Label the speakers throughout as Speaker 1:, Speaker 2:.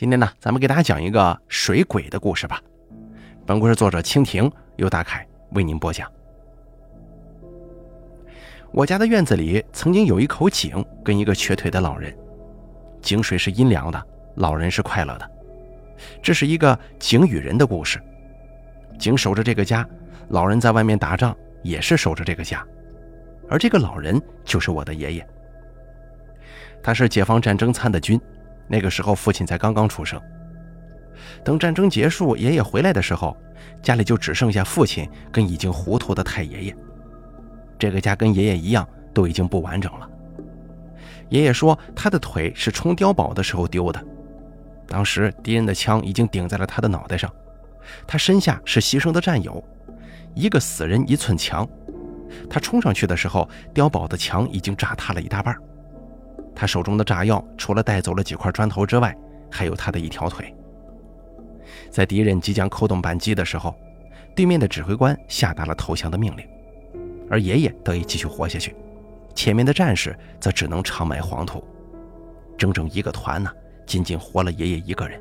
Speaker 1: 今天呢，咱们给大家讲一个水鬼的故事吧。本故事作者蜻蜓由大凯为您播讲。我家的院子里曾经有一口井跟一个瘸腿的老人，井水是阴凉的，老人是快乐的。这是一个井与人的故事。井守着这个家，老人在外面打仗也是守着这个家，而这个老人就是我的爷爷。他是解放战争参的军。那个时候，父亲才刚刚出生。等战争结束，爷爷回来的时候，家里就只剩下父亲跟已经糊涂的太爷爷。这个家跟爷爷一样，都已经不完整了。爷爷说，他的腿是冲碉堡的时候丢的，当时敌人的枪已经顶在了他的脑袋上，他身下是牺牲的战友，一个死人一寸墙。他冲上去的时候，碉堡的墙已经炸塌了一大半。他手中的炸药，除了带走了几块砖头之外，还有他的一条腿。在敌人即将扣动扳机的时候，对面的指挥官下达了投降的命令，而爷爷得以继续活下去，前面的战士则只能长埋黄土。整整一个团呢，仅仅活了爷爷一个人。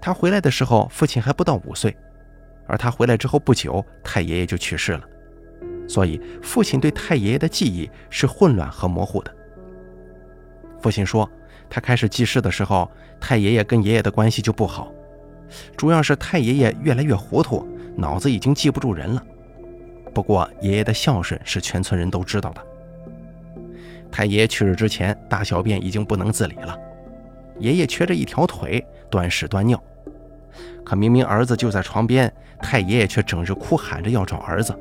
Speaker 1: 他回来的时候，父亲还不到五岁，而他回来之后不久，太爷爷就去世了。所以，父亲对太爷爷的记忆是混乱和模糊的。父亲说，他开始记事的时候，太爷爷跟爷爷的关系就不好，主要是太爷爷越来越糊涂，脑子已经记不住人了。不过，爷爷的孝顺是全村人都知道的。太爷爷去世之前，大小便已经不能自理了，爷爷瘸着一条腿，端屎端尿。可明明儿子就在床边，太爷爷却整日哭喊着要找儿子。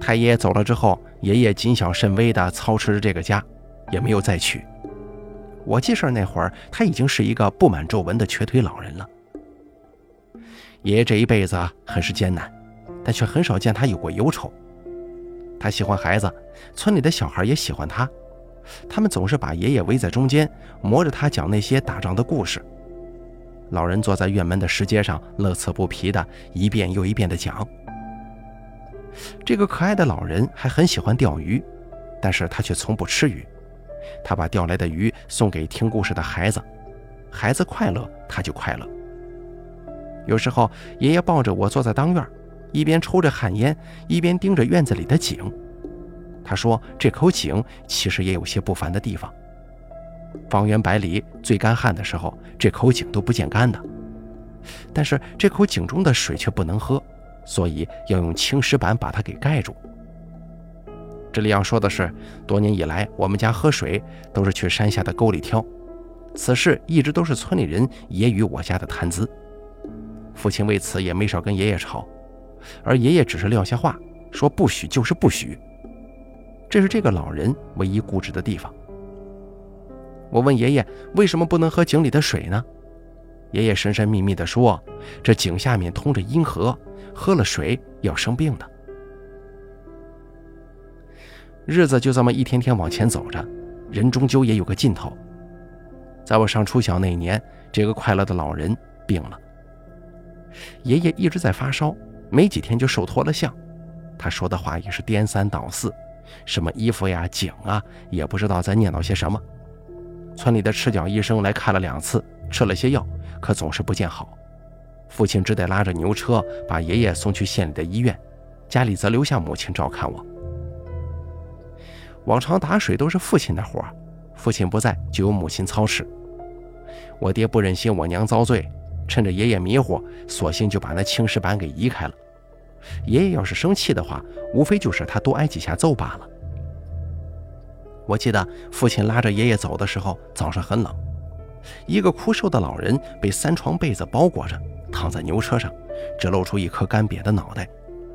Speaker 1: 太爷爷走了之后，爷爷谨小慎微地操持着这个家，也没有再娶。我记事那会儿，他已经是一个布满皱纹的瘸腿老人了。爷爷这一辈子很是艰难，但却很少见他有过忧愁。他喜欢孩子，村里的小孩也喜欢他，他们总是把爷爷围在中间，磨着他讲那些打仗的故事。老人坐在院门的石阶上，乐此不疲地一遍又一遍地讲。这个可爱的老人还很喜欢钓鱼，但是他却从不吃鱼。他把钓来的鱼送给听故事的孩子，孩子快乐，他就快乐。有时候，爷爷抱着我坐在当院，一边抽着旱烟，一边盯着院子里的井。他说：“这口井其实也有些不凡的地方。方圆百里最干旱的时候，这口井都不见干的。但是这口井中的水却不能喝。”所以要用青石板把它给盖住。这里要说的是，多年以来，我们家喝水都是去山下的沟里挑，此事一直都是村里人揶揄我家的谈资。父亲为此也没少跟爷爷吵，而爷爷只是撂下话，说不许就是不许。这是这个老人唯一固执的地方。我问爷爷，为什么不能喝井里的水呢？爷爷神神秘秘地说：“这井下面通着阴河，喝了水要生病的。”日子就这么一天天往前走着，人终究也有个尽头。在我上初小那一年，这个快乐的老人病了。爷爷一直在发烧，没几天就瘦脱了相。他说的话也是颠三倒四，什么衣服呀、井啊，也不知道在念叨些什么。村里的赤脚医生来看了两次，吃了些药。可总是不见好，父亲只得拉着牛车把爷爷送去县里的医院，家里则留下母亲照看我。往常打水都是父亲的活，父亲不在就由母亲操持。我爹不忍心我娘遭罪，趁着爷爷迷糊，索性就把那青石板给移开了。爷爷要是生气的话，无非就是他多挨几下揍罢了。我记得父亲拉着爷爷走的时候，早上很冷。一个枯瘦的老人被三床被子包裹着，躺在牛车上，只露出一颗干瘪的脑袋，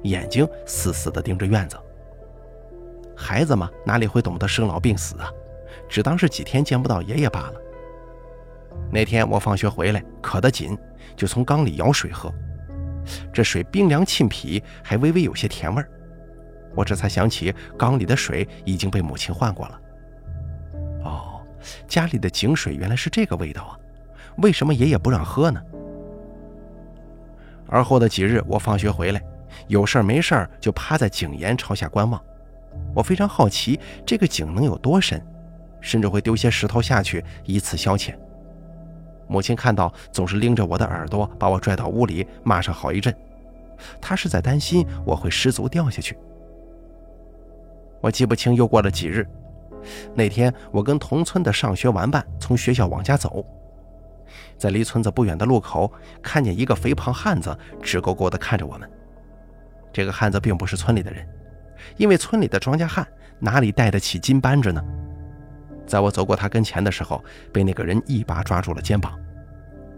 Speaker 1: 眼睛死死地盯着院子。孩子嘛，哪里会懂得生老病死啊？只当是几天见不到爷爷罢了。那天我放学回来，渴得紧，就从缸里舀水喝。这水冰凉沁脾，还微微有些甜味儿。我这才想起缸里的水已经被母亲换过了。家里的井水原来是这个味道啊！为什么爷爷不让喝呢？而后的几日，我放学回来，有事儿没事儿就趴在井沿朝下观望。我非常好奇，这个井能有多深？甚至会丢些石头下去以此消遣。母亲看到，总是拎着我的耳朵把我拽到屋里骂上好一阵。她是在担心我会失足掉下去。我记不清又过了几日，那天我跟同村的上学玩伴从学校往家走，在离村子不远的路口，看见一个肥胖汉子直勾勾地看着我们。这个汉子并不是村里的人，因为村里的庄稼汉哪里带得起金扳指呢？在我走过他跟前的时候，被那个人一把抓住了肩膀，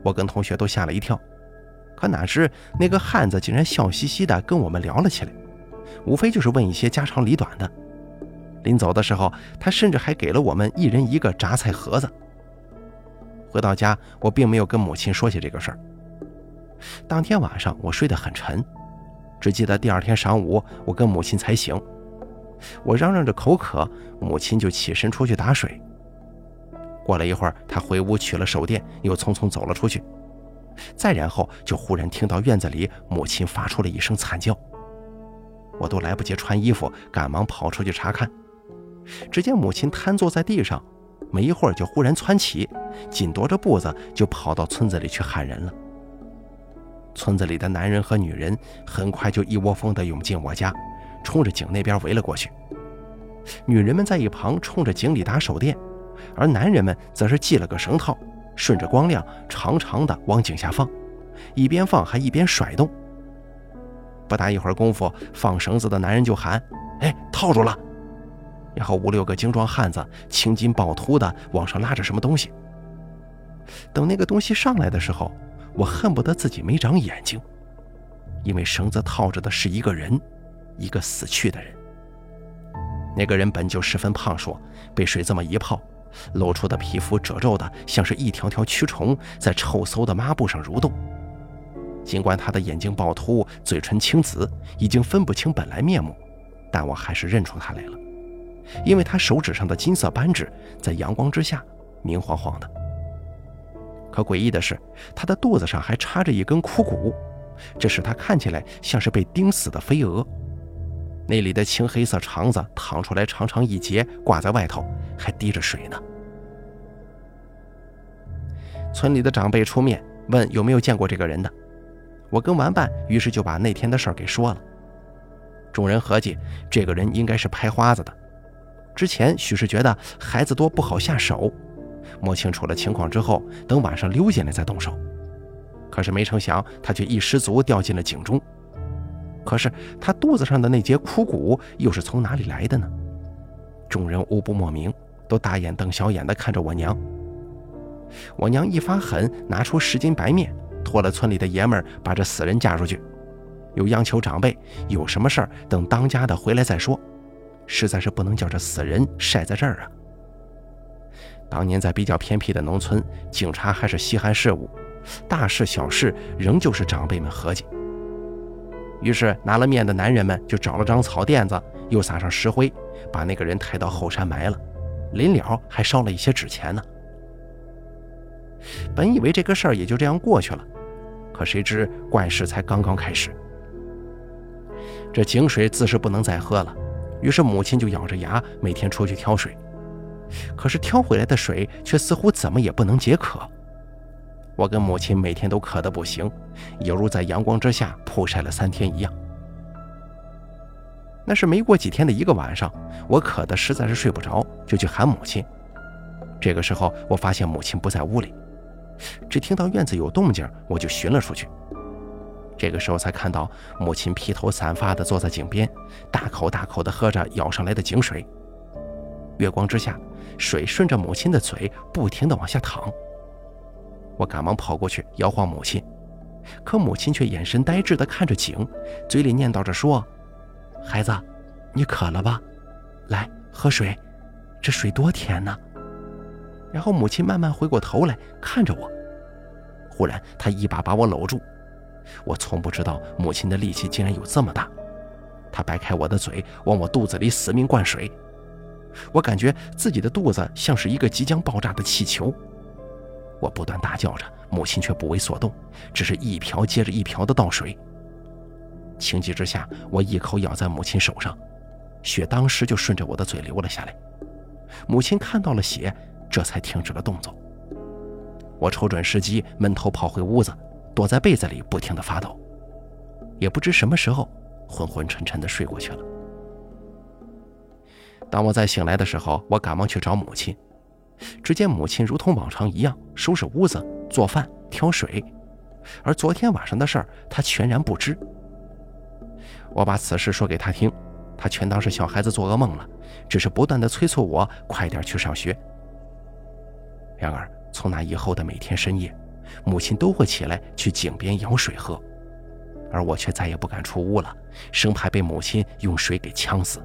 Speaker 1: 我跟同学都吓了一跳。可哪知那个汉子竟然笑嘻嘻地跟我们聊了起来，无非就是问一些家长里短的。临走的时候，他甚至还给了我们一人一个榨菜盒子。回到家，我并没有跟母亲说起这个事儿。当天晚上我睡得很沉，只记得第二天晌午我跟母亲才醒。我嚷嚷着口渴，母亲就起身出去打水。过了一会儿，她回屋取了手电，又匆匆走了出去。再然后，就忽然听到院子里母亲发出了一声惨叫。我都来不及穿衣服，赶忙跑出去查看。只见母亲瘫坐在地上，没一会儿就忽然窜起，紧踱着步子就跑到村子里去喊人了。村子里的男人和女人很快就一窝蜂地涌进我家。冲着井那边围了过去，女人们在一旁冲着井里打手电，而男人们则是系了个绳套，顺着光亮长长的往井下放，一边放还一边甩动。不大一会儿功夫，放绳子的男人就喊：“哎，套住了！”然后五六个精壮汉子青筋暴突的往上拉着什么东西。等那个东西上来的时候，我恨不得自己没长眼睛，因为绳子套着的是一个人。一个死去的人，那个人本就十分胖硕，被水这么一泡，露出的皮肤褶皱的像是一条条蛆虫在臭馊的抹布上蠕动。尽管他的眼睛暴突，嘴唇青紫，已经分不清本来面目，但我还是认出他来了，因为他手指上的金色扳指在阳光之下明晃晃的。可诡异的是，他的肚子上还插着一根枯骨，这使他看起来像是被钉死的飞蛾。那里的青黑色肠子淌出来，长长一截，挂在外头，还滴着水呢。村里的长辈出面问有没有见过这个人的，我跟玩伴于是就把那天的事儿给说了。众人合计，这个人应该是拍花子的，之前许是觉得孩子多不好下手，摸清楚了情况之后，等晚上溜进来再动手。可是没成想，他却一失足掉进了井中。可是他肚子上的那节枯骨又是从哪里来的呢？众人无不莫名，都大眼瞪小眼地看着我娘。我娘一发狠，拿出十斤白面，托了村里的爷们儿把这死人嫁出去，又央求长辈有什么事儿等当家的回来再说，实在是不能叫这死人晒在这儿啊。当年在比较偏僻的农村，警察还是稀罕事物，大事小事仍旧是长辈们合计。于是拿了面的男人们就找了张草垫子，又撒上石灰，把那个人抬到后山埋了。临了还烧了一些纸钱呢。本以为这个事儿也就这样过去了，可谁知怪事才刚刚开始。这井水自是不能再喝了，于是母亲就咬着牙每天出去挑水，可是挑回来的水却似乎怎么也不能解渴。我跟母亲每天都渴得不行，犹如在阳光之下曝晒了三天一样。那是没过几天的一个晚上，我渴得实在是睡不着，就去喊母亲。这个时候，我发现母亲不在屋里，只听到院子有动静，我就寻了出去。这个时候才看到母亲披头散发地坐在井边，大口大口地喝着舀上来的井水。月光之下，水顺着母亲的嘴不停地往下淌。我赶忙跑过去摇晃母亲，可母亲却眼神呆滞地看着井，嘴里念叨着说：“孩子，你渴了吧？来喝水，这水多甜呢。”然后母亲慢慢回过头来看着我，忽然她一把把我搂住。我从不知道母亲的力气竟然有这么大，她掰开我的嘴，往我肚子里死命灌水。我感觉自己的肚子像是一个即将爆炸的气球。我不断大叫着，母亲却不为所动，只是一瓢接着一瓢的倒水。情急之下，我一口咬在母亲手上，血当时就顺着我的嘴流了下来。母亲看到了血，这才停止了动作。我瞅准时机，闷头跑回屋子，躲在被子里不停地发抖，也不知什么时候昏昏沉沉地睡过去了。当我再醒来的时候，我赶忙去找母亲，只见母亲如同往常一样收拾屋子、做饭、挑水，而昨天晚上的事儿，她全然不知。我把此事说给她听，她全当是小孩子做噩梦了，只是不断的催促我快点去上学。然而，从那以后的每天深夜，母亲都会起来去井边舀水喝，而我却再也不敢出屋了，生怕被母亲用水给呛死。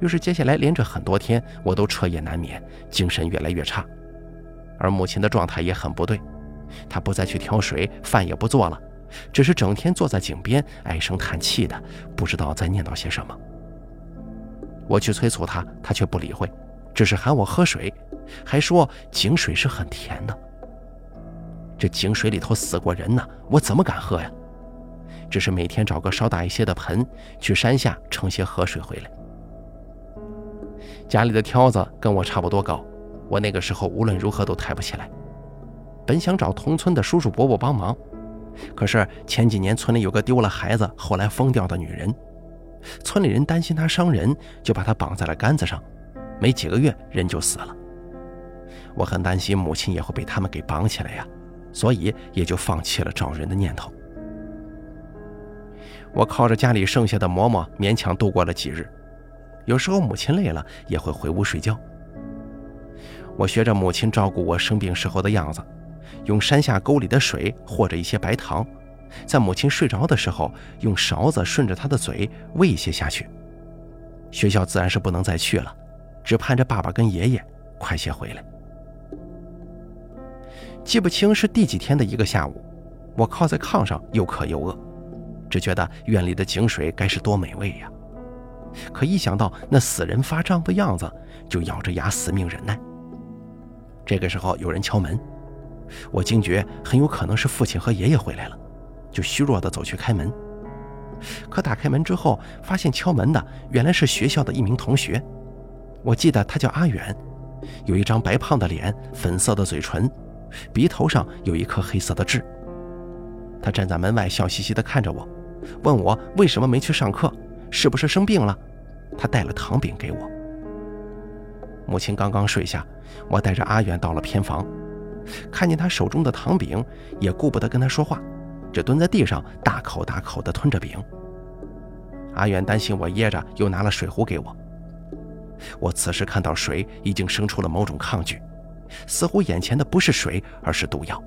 Speaker 1: 于是，接下来连着很多天，我都彻夜难眠，精神越来越差，而母亲的状态也很不对，她不再去挑水，饭也不做了，只是整天坐在井边唉声叹气的，不知道在念叨些什么。我去催促她，她却不理会，只是喊我喝水，还说井水是很甜的。这井水里头死过人呢，我怎么敢喝呀？只是每天找个稍大一些的盆，去山下盛些河水回来。家里的挑子跟我差不多高，我那个时候无论如何都抬不起来。本想找同村的叔叔伯伯帮忙，可是前几年村里有个丢了孩子、后来疯掉的女人，村里人担心她伤人，就把她绑在了杆子上，没几个月人就死了。我很担心母亲也会被他们给绑起来呀，所以也就放弃了找人的念头。我靠着家里剩下的馍馍勉强度过了几日。有时候母亲累了，也会回屋睡觉。我学着母亲照顾我生病时候的样子，用山下沟里的水或者一些白糖，在母亲睡着的时候，用勺子顺着她的嘴喂一些下去。学校自然是不能再去了，只盼着爸爸跟爷爷快些回来。记不清是第几天的一个下午，我靠在炕上，又渴又饿，只觉得院里的井水该是多美味呀。可一想到那死人发胀的样子，就咬着牙死命忍耐。这个时候有人敲门，我惊觉很有可能是父亲和爷爷回来了，就虚弱地走去开门。可打开门之后，发现敲门的原来是学校的一名同学。我记得他叫阿远，有一张白胖的脸，粉色的嘴唇，鼻头上有一颗黑色的痣。他站在门外笑嘻嘻地看着我，问我为什么没去上课。是不是生病了？他带了糖饼给我。母亲刚刚睡下，我带着阿远到了偏房，看见他手中的糖饼，也顾不得跟他说话，只蹲在地上大口大口地吞着饼。阿远担心我噎着，又拿了水壶给我。我此时看到水，已经生出了某种抗拒，似乎眼前的不是水，而是毒药。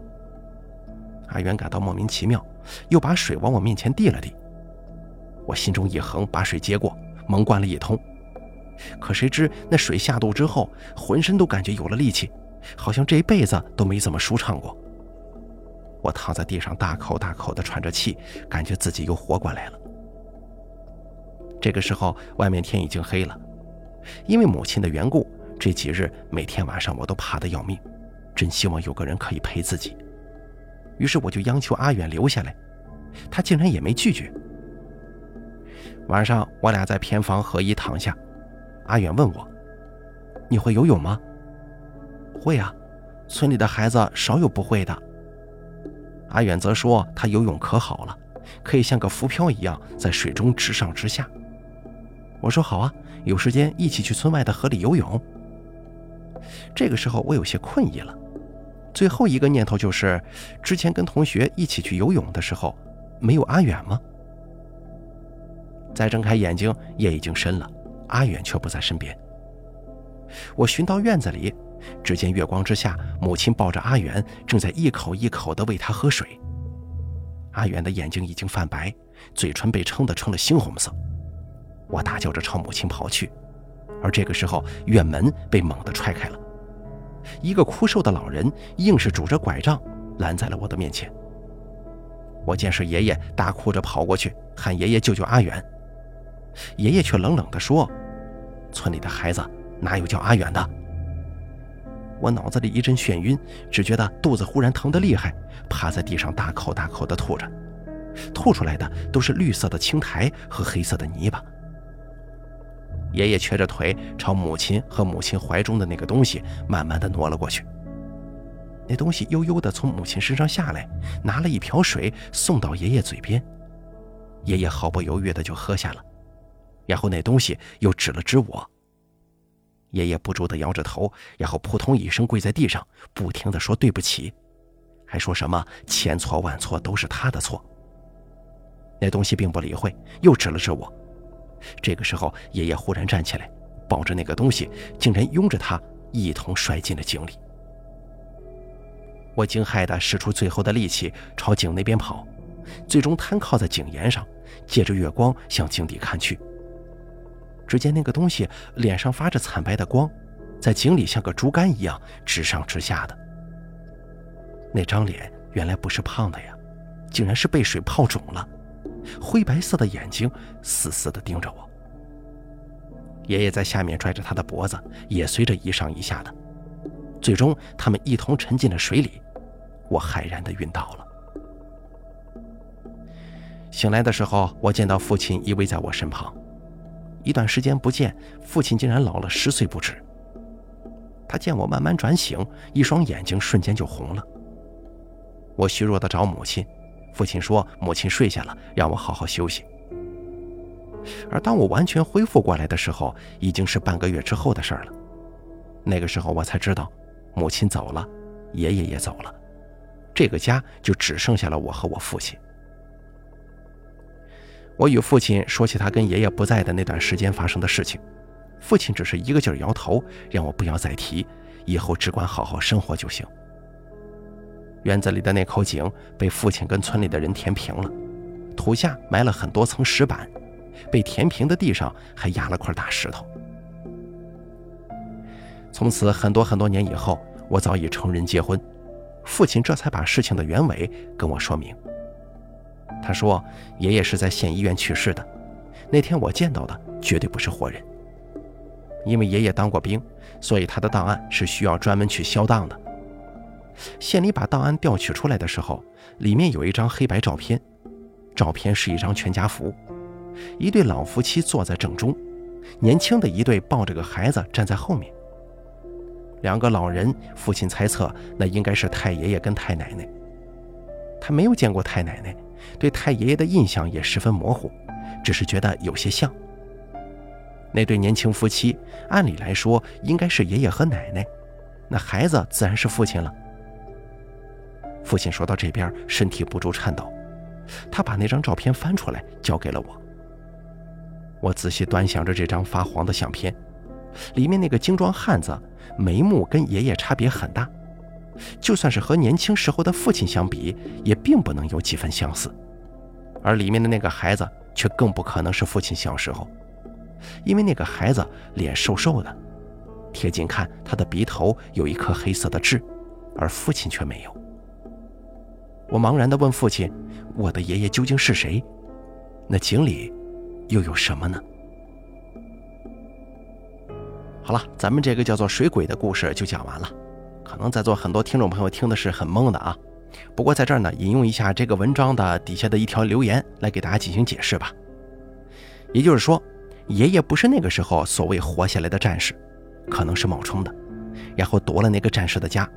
Speaker 1: 阿远感到莫名其妙，又把水往我面前递了递。我心中一横，把水接过，猛灌了一通。可谁知那水下肚之后，浑身都感觉有了力气，好像这一辈子都没这么舒畅过。我躺在地上，大口大口地喘着气，感觉自己又活过来了。这个时候，外面天已经黑了。因为母亲的缘故，这几日每天晚上我都怕得要命，真希望有个人可以陪自己。于是我就央求阿远留下来，他竟然也没拒绝。晚上，我俩在偏房合衣躺下。阿远问我：“你会游泳吗？”“会啊，村里的孩子少有不会的。”阿远则说：“他游泳可好了，可以像个浮漂一样在水中直上直下。”我说：“好啊，有时间一起去村外的河里游泳。”这个时候，我有些困意了。最后一个念头就是：之前跟同学一起去游泳的时候，没有阿远吗？再睁开眼睛，夜已经深了，阿远却不在身边。我寻到院子里，只见月光之下，母亲抱着阿远，正在一口一口地喂他喝水。阿远的眼睛已经泛白，嘴唇被撑得成了猩红色。我大叫着朝母亲跑去，而这个时候，院门被猛地踹开了，一个枯瘦的老人硬是拄着拐杖拦在了我的面前。我见是爷爷，大哭着跑过去喊爷爷救救阿远。爷爷却冷冷地说：“村里的孩子哪有叫阿远的？”我脑子里一阵眩晕，只觉得肚子忽然疼得厉害，趴在地上大口大口地吐着，吐出来的都是绿色的青苔和黑色的泥巴。爷爷瘸着腿朝母亲和母亲怀中的那个东西慢慢的挪了过去。那东西悠悠的从母亲身上下来，拿了一瓢水送到爷爷嘴边。爷爷毫不犹豫的就喝下了，然后那东西又指了指我。爷爷不住的摇着头，然后扑通一声跪在地上，不停的说对不起，还说什么千错万错都是他的错。那东西并不理会，又指了指我。这个时候，爷爷忽然站起来，抱着那个东西，竟然拥着他一同摔进了井里。我惊骇地使出最后的力气朝井那边跑，最终瘫靠在井沿上，借着月光向井底看去。只见那个东西脸上发着惨白的光，在井里像个竹竿一样直上直下的。那张脸原来不是胖的呀，竟然是被水泡肿了，灰白色的眼睛死死地盯着我。爷爷在下面拽着他的脖子，也随着一上一下的，最终他们一同沉进了水里。我骇然的晕倒了。醒来的时候，我见到父亲依偎在我身旁。一段时间不见，父亲竟然老了十岁不止。他见我慢慢转醒，一双眼睛瞬间就红了。我虚弱的找母亲，父亲说母亲睡下了，让我好好休息。而当我完全恢复过来的时候，已经是半个月之后的事了。那个时候我才知道，母亲走了，爷爷也走了。这个家就只剩下了我和我父亲。我与父亲说起他跟爷爷不在的那段时间发生的事情，父亲只是一个劲儿摇头，让我不要再提，以后只管好好生活就行。院子里的那口井被父亲跟村里的人填平了，土下埋了很多层石板，被填平的地上还压了块大石头。从此很多很多年以后，我早已成人结婚。父亲这才把事情的原委跟我说明。他说：“爷爷是在县医院去世的，那天我见到的绝对不是活人。因为爷爷当过兵，所以他的档案是需要专门去销档的。县里把档案调取出来的时候，里面有一张黑白照片，照片是一张全家福，一对老夫妻坐在正中，年轻的一对抱着个孩子站在后面。”两个老人，父亲猜测那应该是太爷爷跟太奶奶。他没有见过太奶奶，对太爷爷的印象也十分模糊，只是觉得有些像。那对年轻夫妻，按理来说应该是爷爷和奶奶，那孩子自然是父亲了。父亲说到这边，身体不住颤抖，他把那张照片翻出来交给了我。我仔细端详着这张发黄的相片。里面那个精壮汉子，眉目跟爷爷差别很大，就算是和年轻时候的父亲相比，也并不能有几分相似。而里面的那个孩子，却更不可能是父亲小时候，因为那个孩子脸瘦瘦的，贴近看，他的鼻头有一颗黑色的痣，而父亲却没有。我茫然地问父亲：“我的爷爷究竟是谁？那井里又有什么呢？”好了，咱们这个叫做水鬼的故事就讲完了。可能在座很多听众朋友听的是很懵的啊。不过在这儿呢，引用一下这个文章的底下的一条留言来给大家进行解释吧。也就是说，爷爷不是那个时候所谓活下来的战士，可能是冒充的，然后夺了那个战士的家。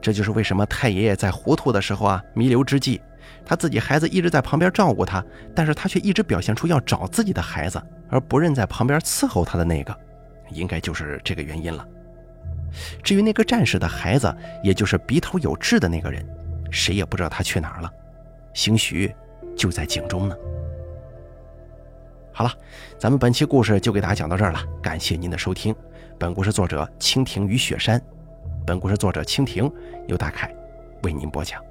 Speaker 1: 这就是为什么太爷爷在糊涂的时候啊，弥留之际，他自己孩子一直在旁边照顾他，但是他却一直表现出要找自己的孩子，而不认在旁边伺候他的那个。应该就是这个原因了。至于那个战士的孩子，也就是鼻头有痣的那个人，谁也不知道他去哪儿了，兴许就在井中呢。好了，咱们本期故事就给大家讲到这儿了，感谢您的收听。本故事作者蜻蜓与雪山，本故事作者蜻蜓由大凯为您播讲。